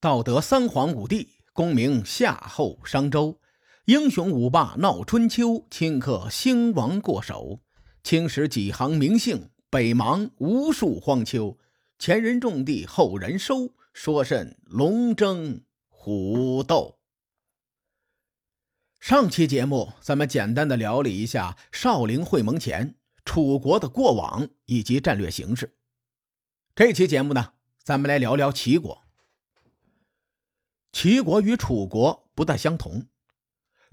道德三皇五帝，功名夏后商周，英雄五霸闹春秋，顷刻兴亡过手。青史几行名姓，北邙无数荒丘。前人种地，后人收，说甚龙争虎斗？上期节目咱们简单的聊了一下少陵会盟前楚国的过往以及战略形势。这期节目呢，咱们来聊聊齐国。齐国与楚国不大相同，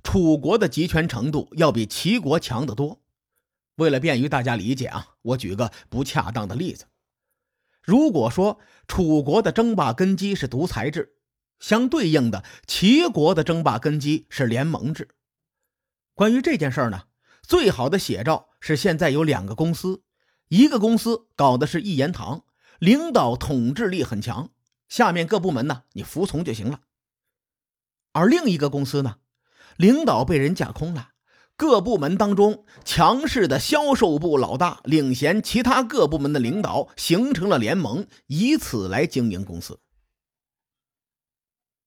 楚国的集权程度要比齐国强得多。为了便于大家理解啊，我举个不恰当的例子。如果说楚国的争霸根基是独裁制，相对应的齐国的争霸根基是联盟制。关于这件事儿呢，最好的写照是现在有两个公司，一个公司搞的是一言堂，领导统治力很强，下面各部门呢你服从就行了。而另一个公司呢，领导被人架空了，各部门当中强势的销售部老大领衔其他各部门的领导，形成了联盟，以此来经营公司。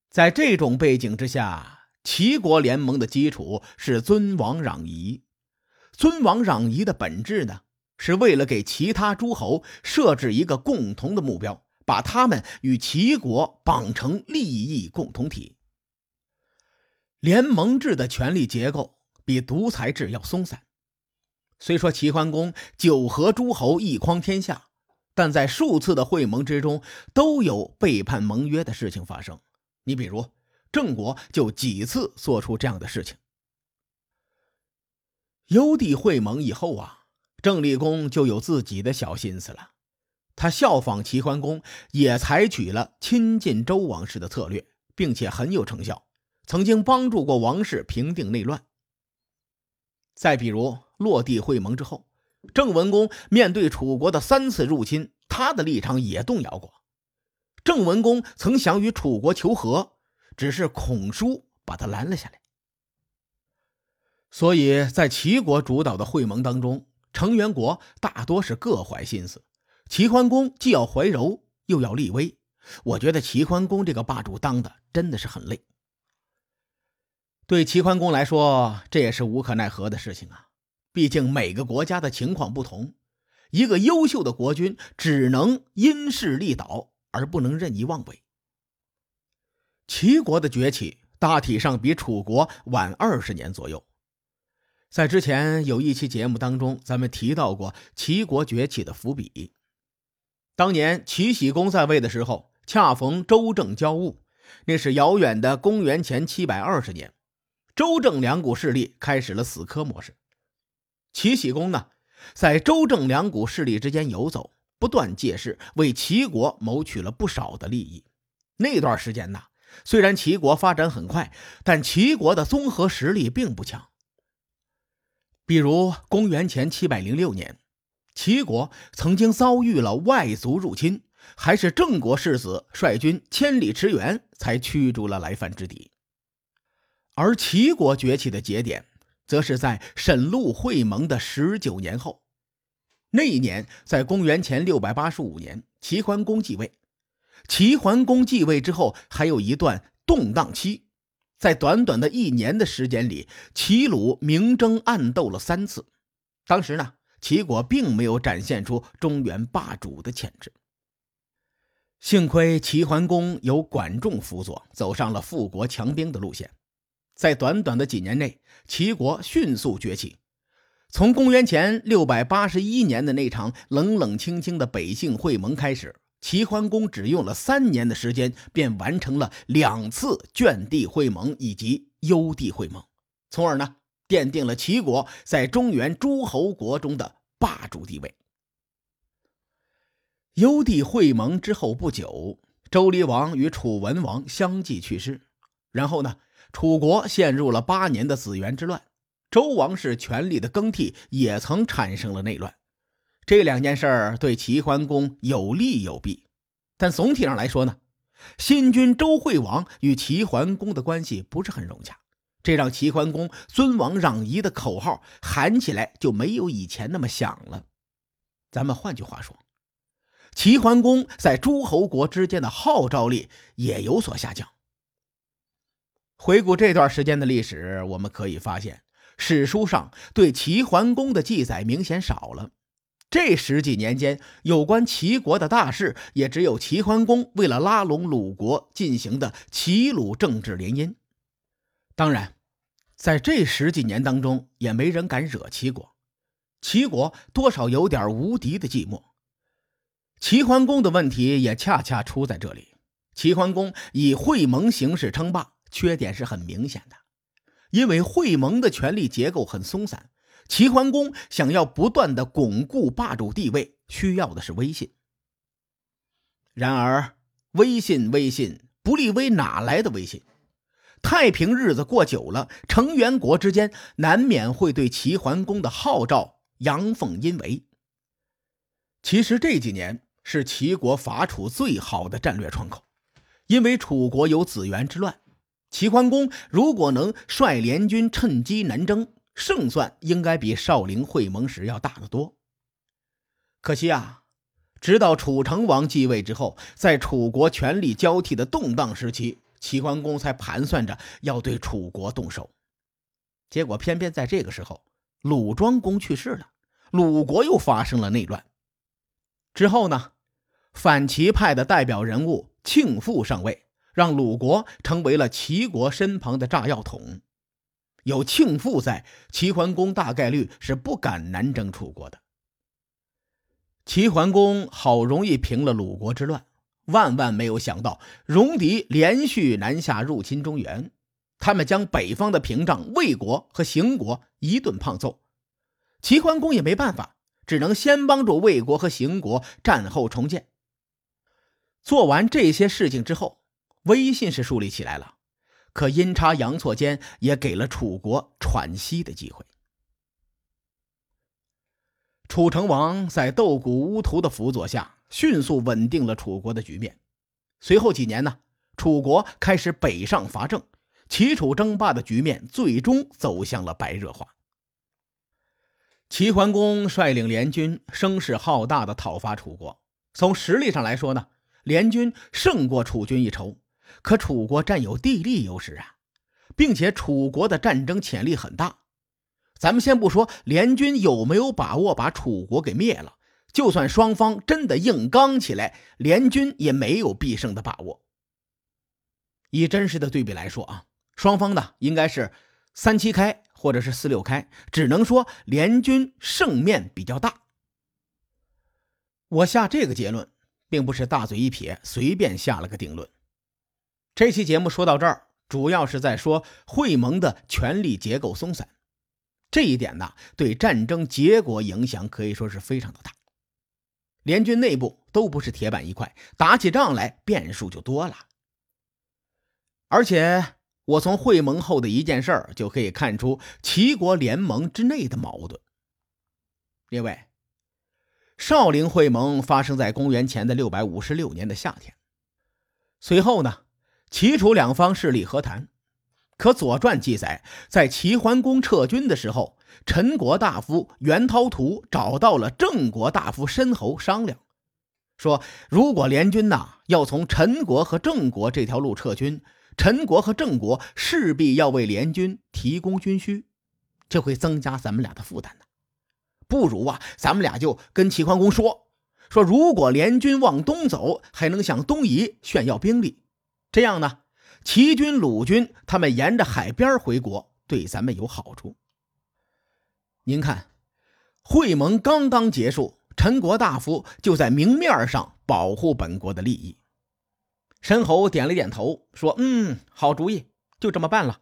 在这种背景之下，齐国联盟的基础是尊王攘夷。尊王攘夷的本质呢，是为了给其他诸侯设置一个共同的目标，把他们与齐国绑成利益共同体。联盟制的权力结构比独裁制要松散。虽说齐桓公九合诸侯一匡天下，但在数次的会盟之中都有背叛盟约的事情发生。你比如郑国就几次做出这样的事情。幽帝会盟以后啊，郑立公就有自己的小心思了。他效仿齐桓公，也采取了亲近周王室的策略，并且很有成效。曾经帮助过王室平定内乱。再比如落地会盟之后，郑文公面对楚国的三次入侵，他的立场也动摇过。郑文公曾想与楚国求和，只是孔叔把他拦了下来。所以在齐国主导的会盟当中，成员国大多是各怀心思。齐桓公既要怀柔，又要立威，我觉得齐桓公这个霸主当的真的是很累。对齐桓公来说，这也是无可奈何的事情啊。毕竟每个国家的情况不同，一个优秀的国君只能因势利导，而不能任意妄为。齐国的崛起大体上比楚国晚二十年左右。在之前有一期节目当中，咱们提到过齐国崛起的伏笔。当年齐僖公在位的时候，恰逢周正交恶，那是遥远的公元前七百二十年。周郑两股势力开始了死磕模式。齐僖公呢，在周郑两股势力之间游走，不断借势为齐国谋取了不少的利益。那段时间呢，虽然齐国发展很快，但齐国的综合实力并不强。比如公元前七百零六年，齐国曾经遭遇了外族入侵，还是郑国世子率军千里驰援，才驱逐了来犯之敌。而齐国崛起的节点，则是在沈陆会盟的十九年后。那一年，在公元前六百八十五年，齐桓公继位。齐桓公继位之后，还有一段动荡期。在短短的一年的时间里，齐鲁明争暗斗了三次。当时呢，齐国并没有展现出中原霸主的潜质。幸亏齐桓公有管仲辅佐，走上了富国强兵的路线。在短短的几年内，齐国迅速崛起。从公元前六百八十一年的那场冷冷清清的北杏会盟开始，齐桓公只用了三年的时间，便完成了两次卷地会盟以及幽地会盟，从而呢，奠定了齐国在中原诸侯国中的霸主地位。幽地会盟之后不久，周厉王与楚文王相继去世，然后呢？楚国陷入了八年的子元之乱，周王室权力的更替也曾产生了内乱。这两件事儿对齐桓公有利有弊，但总体上来说呢，新君周惠王与齐桓公的关系不是很融洽，这让齐桓公尊王攘夷的口号喊起来就没有以前那么响了。咱们换句话说，齐桓公在诸侯国之间的号召力也有所下降。回顾这段时间的历史，我们可以发现，史书上对齐桓公的记载明显少了。这十几年间，有关齐国的大事，也只有齐桓公为了拉拢鲁国进行的齐鲁政治联姻。当然，在这十几年当中，也没人敢惹齐国，齐国多少有点无敌的寂寞。齐桓公的问题也恰恰出在这里。齐桓公以会盟形式称霸。缺点是很明显的，因为会盟的权力结构很松散。齐桓公想要不断的巩固霸主地位，需要的是威信。然而，威信威信不立威，哪来的威信？太平日子过久了，成员国之间难免会对齐桓公的号召阳奉阴违。其实这几年是齐国伐楚最好的战略窗口，因为楚国有子元之乱。齐桓公如果能率联军趁机南征，胜算应该比少陵会盟时要大得多。可惜啊，直到楚成王继位之后，在楚国权力交替的动荡时期，齐桓公才盘算着要对楚国动手。结果偏偏在这个时候，鲁庄公去世了，鲁国又发生了内乱。之后呢，反齐派的代表人物庆父上位。让鲁国成为了齐国身旁的炸药桶，有庆父在，齐桓公大概率是不敢南征楚国的。齐桓公好容易平了鲁国之乱，万万没有想到戎狄连续南下入侵中原，他们将北方的屏障魏国和邢国一顿胖揍。齐桓公也没办法，只能先帮助魏国和邢国战后重建。做完这些事情之后。威信是树立起来了，可阴差阳错间也给了楚国喘息的机会。楚成王在斗谷乌图的辅佐下，迅速稳定了楚国的局面。随后几年呢，楚国开始北上伐郑，齐楚争霸的局面最终走向了白热化。齐桓公率领联军声势浩大的讨伐楚国，从实力上来说呢，联军胜过楚军一筹。可楚国占有地利优势啊，并且楚国的战争潜力很大。咱们先不说联军有没有把握把楚国给灭了，就算双方真的硬刚起来，联军也没有必胜的把握。以真实的对比来说啊，双方呢应该是三七开或者是四六开，只能说联军胜面比较大。我下这个结论，并不是大嘴一撇，随便下了个定论。这期节目说到这儿，主要是在说会盟的权力结构松散，这一点呢，对战争结果影响可以说是非常的大。联军内部都不是铁板一块，打起仗来变数就多了。而且，我从会盟后的一件事儿就可以看出齐国联盟之内的矛盾。另外，少陵会盟发生在公元前的六百五十六年的夏天，随后呢？齐楚两方势力和谈，可《左传》记载，在齐桓公撤军的时候，陈国大夫袁涛图找到了郑国大夫申侯商量，说如果联军呐要从陈国和郑国这条路撤军，陈国和郑国势必要为联军提供军需，这会增加咱们俩的负担呢。不如啊，咱们俩就跟齐桓公说，说如果联军往东走，还能向东夷炫耀兵力。这样呢，齐军、鲁军他们沿着海边回国，对咱们有好处。您看，会盟刚刚结束，陈国大夫就在明面上保护本国的利益。申侯点了点头，说：“嗯，好主意，就这么办了。”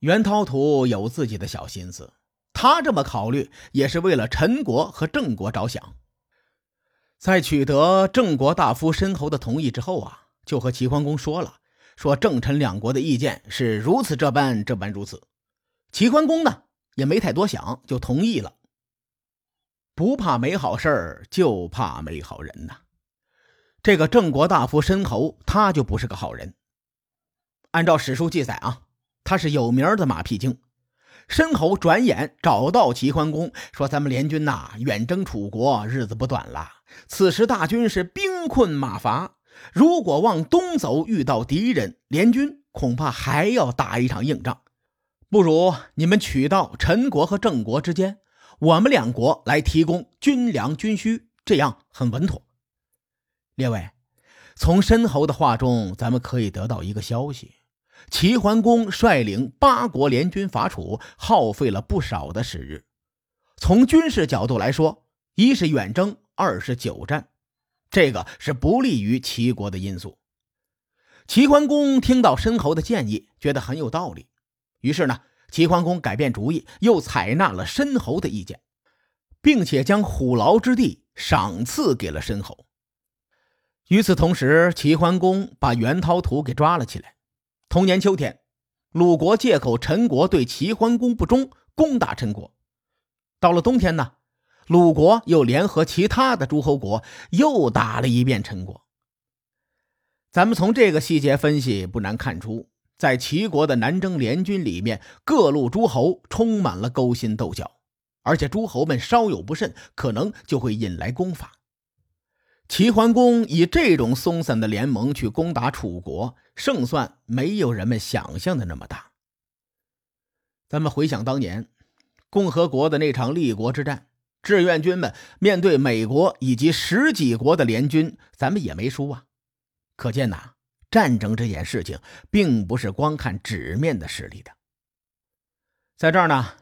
袁涛图有自己的小心思，他这么考虑也是为了陈国和郑国着想。在取得郑国大夫申侯的同意之后啊。就和齐桓公说了，说郑陈两国的意见是如此这般，这般如此。齐桓公呢也没太多想，就同意了。不怕没好事儿，就怕没好人呐。这个郑国大夫申侯，他就不是个好人。按照史书记载啊，他是有名的马屁精。申侯转眼找到齐桓公，说：“咱们联军呐，远征楚国，日子不短了。此时大军是兵困马乏，如果往东走，遇到敌人，联军恐怕还要打一场硬仗。不如你们取到陈国和郑国之间，我们两国来提供军粮军需，这样很稳妥。”列位，从申侯的话中，咱们可以得到一个消息。齐桓公率领八国联军伐楚，耗费了不少的时日。从军事角度来说，一是远征，二是久战，这个是不利于齐国的因素。齐桓公听到申侯的建议，觉得很有道理，于是呢，齐桓公改变主意，又采纳了申侯的意见，并且将虎牢之地赏赐给了申侯。与此同时，齐桓公把袁涛图给抓了起来。同年秋天，鲁国借口陈国对齐桓公不忠，攻打陈国。到了冬天呢，鲁国又联合其他的诸侯国，又打了一遍陈国。咱们从这个细节分析，不难看出，在齐国的南征联军里面，各路诸侯充满了勾心斗角，而且诸侯们稍有不慎，可能就会引来攻伐。齐桓公以这种松散的联盟去攻打楚国，胜算没有人们想象的那么大。咱们回想当年共和国的那场立国之战，志愿军们面对美国以及十几国的联军，咱们也没输啊。可见呐，战争这件事情并不是光看纸面的实力的。在这儿呢，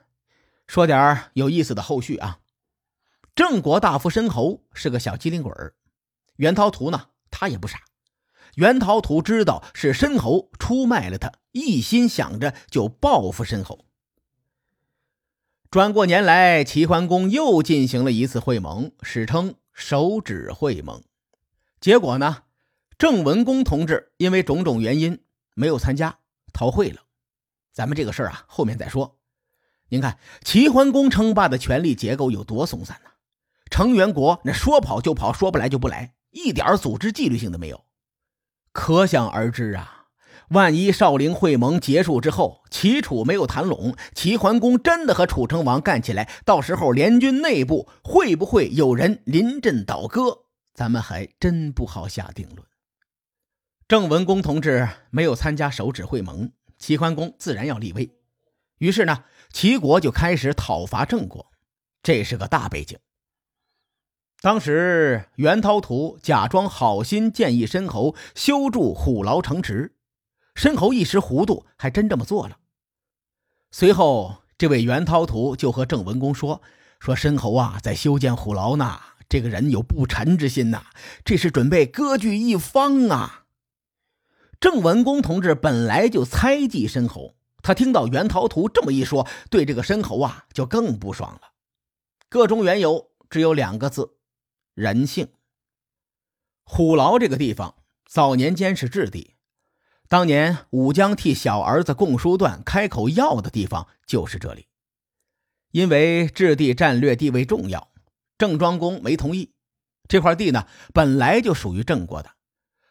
说点有意思的后续啊。郑国大夫申侯是个小机灵鬼儿。袁涛图呢？他也不傻。袁涛图知道是申侯出卖了他，一心想着就报复申侯。转过年来，齐桓公又进行了一次会盟，史称手指会盟。结果呢，郑文公同志因为种种原因没有参加，逃会了。咱们这个事儿啊，后面再说。您看齐桓公称霸的权力结构有多松散呢？成员国那说跑就跑，说不来就不来。一点组织纪律性都没有，可想而知啊！万一少林会盟结束之后，齐楚没有谈拢，齐桓公真的和楚成王干起来，到时候联军内部会不会有人临阵倒戈，咱们还真不好下定论。郑文公同志没有参加手指会盟，齐桓公自然要立威，于是呢，齐国就开始讨伐郑国，这是个大背景。当时，袁涛图假装好心建议申侯修筑虎牢城池，申侯一时糊涂，还真这么做了。随后，这位袁涛图就和郑文公说：“说申侯啊，在修建虎牢呢，这个人有不臣之心呐，这是准备割据一方啊。”郑文公同志本来就猜忌申侯，他听到袁涛图这么一说，对这个申侯啊就更不爽了。个中缘由只有两个字。人性。虎牢这个地方早年间是质地，当年武将替小儿子共叔段开口要的地方就是这里。因为置地战略地位重要，郑庄公没同意。这块地呢本来就属于郑国的，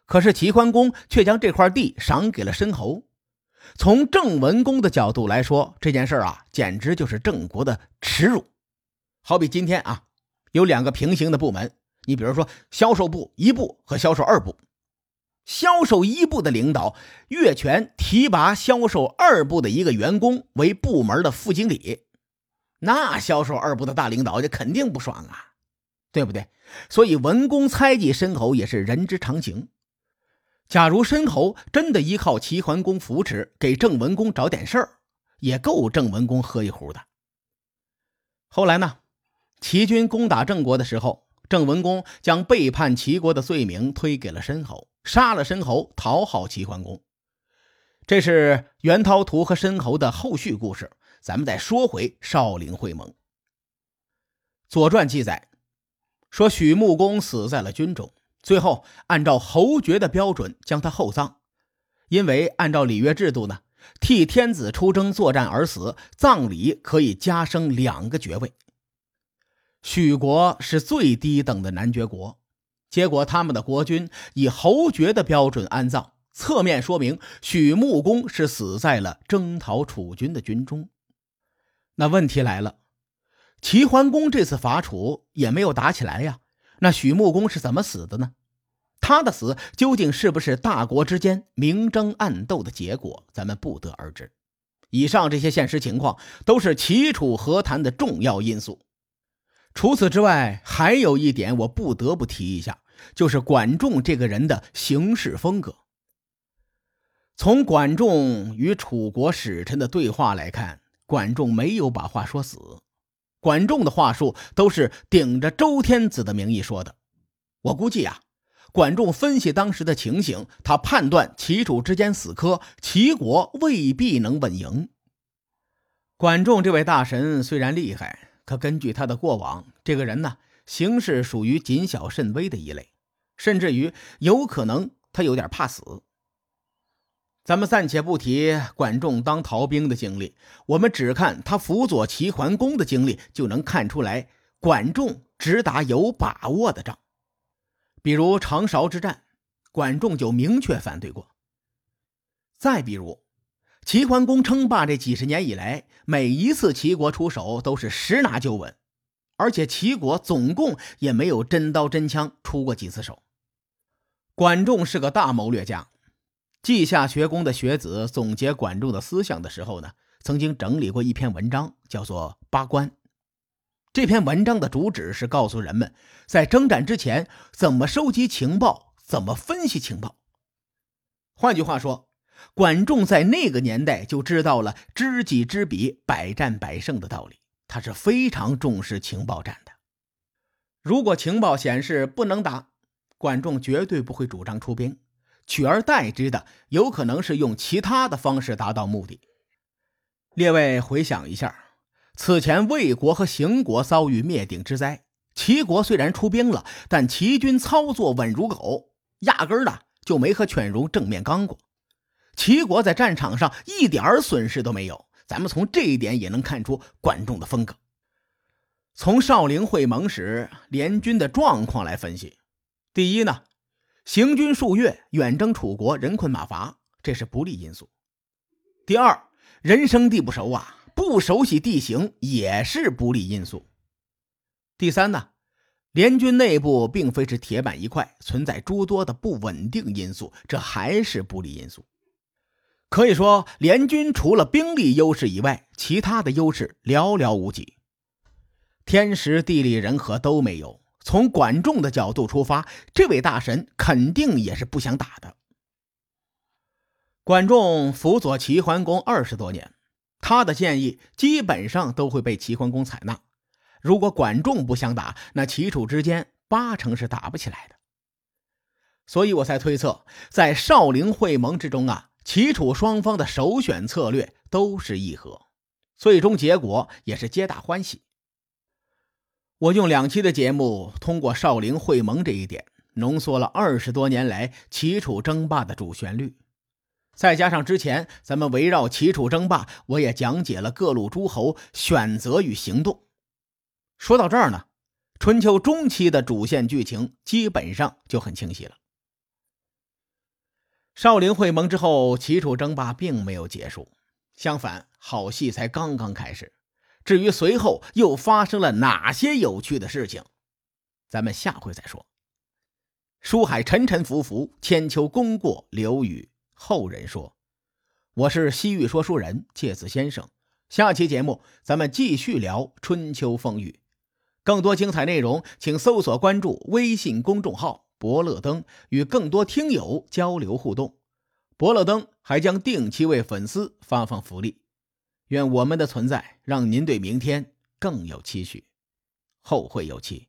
可是齐桓公却将这块地赏给了申侯。从郑文公的角度来说，这件事啊简直就是郑国的耻辱。好比今天啊。有两个平行的部门，你比如说销售部一部和销售二部，销售一部的领导越权提拔销售二部的一个员工为部门的副经理，那销售二部的大领导就肯定不爽啊，对不对？所以文公猜忌申侯也是人之常情。假如申侯真的依靠齐桓公扶持给郑文公找点事儿，也够郑文公喝一壶的。后来呢？齐军攻打郑国的时候，郑文公将背叛齐国的罪名推给了申侯，杀了申侯，讨好齐桓公。这是袁涛图和申侯的后续故事。咱们再说回少陵会盟。《左传》记载说，许穆公死在了军中，最后按照侯爵的标准将他厚葬，因为按照礼乐制度呢，替天子出征作战而死，葬礼可以加升两个爵位。许国是最低等的男爵国，结果他们的国君以侯爵的标准安葬，侧面说明许穆公是死在了征讨楚军的军中。那问题来了，齐桓公这次伐楚也没有打起来呀。那许穆公是怎么死的呢？他的死究竟是不是大国之间明争暗斗的结果，咱们不得而知。以上这些现实情况都是齐楚和谈的重要因素。除此之外，还有一点我不得不提一下，就是管仲这个人的行事风格。从管仲与楚国使臣的对话来看，管仲没有把话说死。管仲的话术都是顶着周天子的名义说的。我估计啊。管仲分析当时的情形，他判断齐楚之间死磕，齐国未必能稳赢。管仲这位大神虽然厉害，可根据他的过往，这个人呢，行事属于谨小慎微的一类，甚至于有可能他有点怕死。咱们暂且不提管仲当逃兵的经历，我们只看他辅佐齐桓公的经历，就能看出来，管仲只打有把握的仗。比如长勺之战，管仲就明确反对过。再比如，齐桓公称霸这几十年以来，每一次齐国出手都是十拿九稳，而且齐国总共也没有真刀真枪出过几次手。管仲是个大谋略家，稷下学宫的学子总结管仲的思想的时候呢，曾经整理过一篇文章，叫做《八观》。这篇文章的主旨是告诉人们，在征战之前怎么收集情报，怎么分析情报。换句话说，管仲在那个年代就知道了“知己知彼，百战百胜”的道理。他是非常重视情报战的。如果情报显示不能打，管仲绝对不会主张出兵，取而代之的有可能是用其他的方式达到目的。列位回想一下。此前，魏国和邢国遭遇灭顶之灾。齐国虽然出兵了，但齐军操作稳如狗，压根儿的就没和犬戎正面刚过。齐国在战场上一点损失都没有。咱们从这一点也能看出管仲的风格。从少陵会盟时联军的状况来分析，第一呢，行军数月，远征楚国，人困马乏，这是不利因素。第二，人生地不熟啊。不熟悉地形也是不利因素。第三呢，联军内部并非是铁板一块，存在诸多的不稳定因素，这还是不利因素。可以说，联军除了兵力优势以外，其他的优势寥寥无几，天时地利人和都没有。从管仲的角度出发，这位大神肯定也是不想打的。管仲辅佐齐桓公二十多年。他的建议基本上都会被齐桓公采纳。如果管仲不想打，那齐楚之间八成是打不起来的。所以我才推测，在少陵会盟之中啊，齐楚双方的首选策略都是议和，最终结果也是皆大欢喜。我用两期的节目，通过少林会盟这一点，浓缩了二十多年来齐楚争霸的主旋律。再加上之前咱们围绕齐楚争霸，我也讲解了各路诸侯选择与行动。说到这儿呢，春秋中期的主线剧情基本上就很清晰了。少林会盟之后，齐楚争霸并没有结束，相反，好戏才刚刚开始。至于随后又发生了哪些有趣的事情，咱们下回再说。书海沉沉浮浮，千秋功过留与。后人说：“我是西域说书人介子先生。下期节目咱们继续聊春秋风雨，更多精彩内容，请搜索关注微信公众号‘伯乐登’，与更多听友交流互动。伯乐登还将定期为粉丝发放福利。愿我们的存在让您对明天更有期许。后会有期。”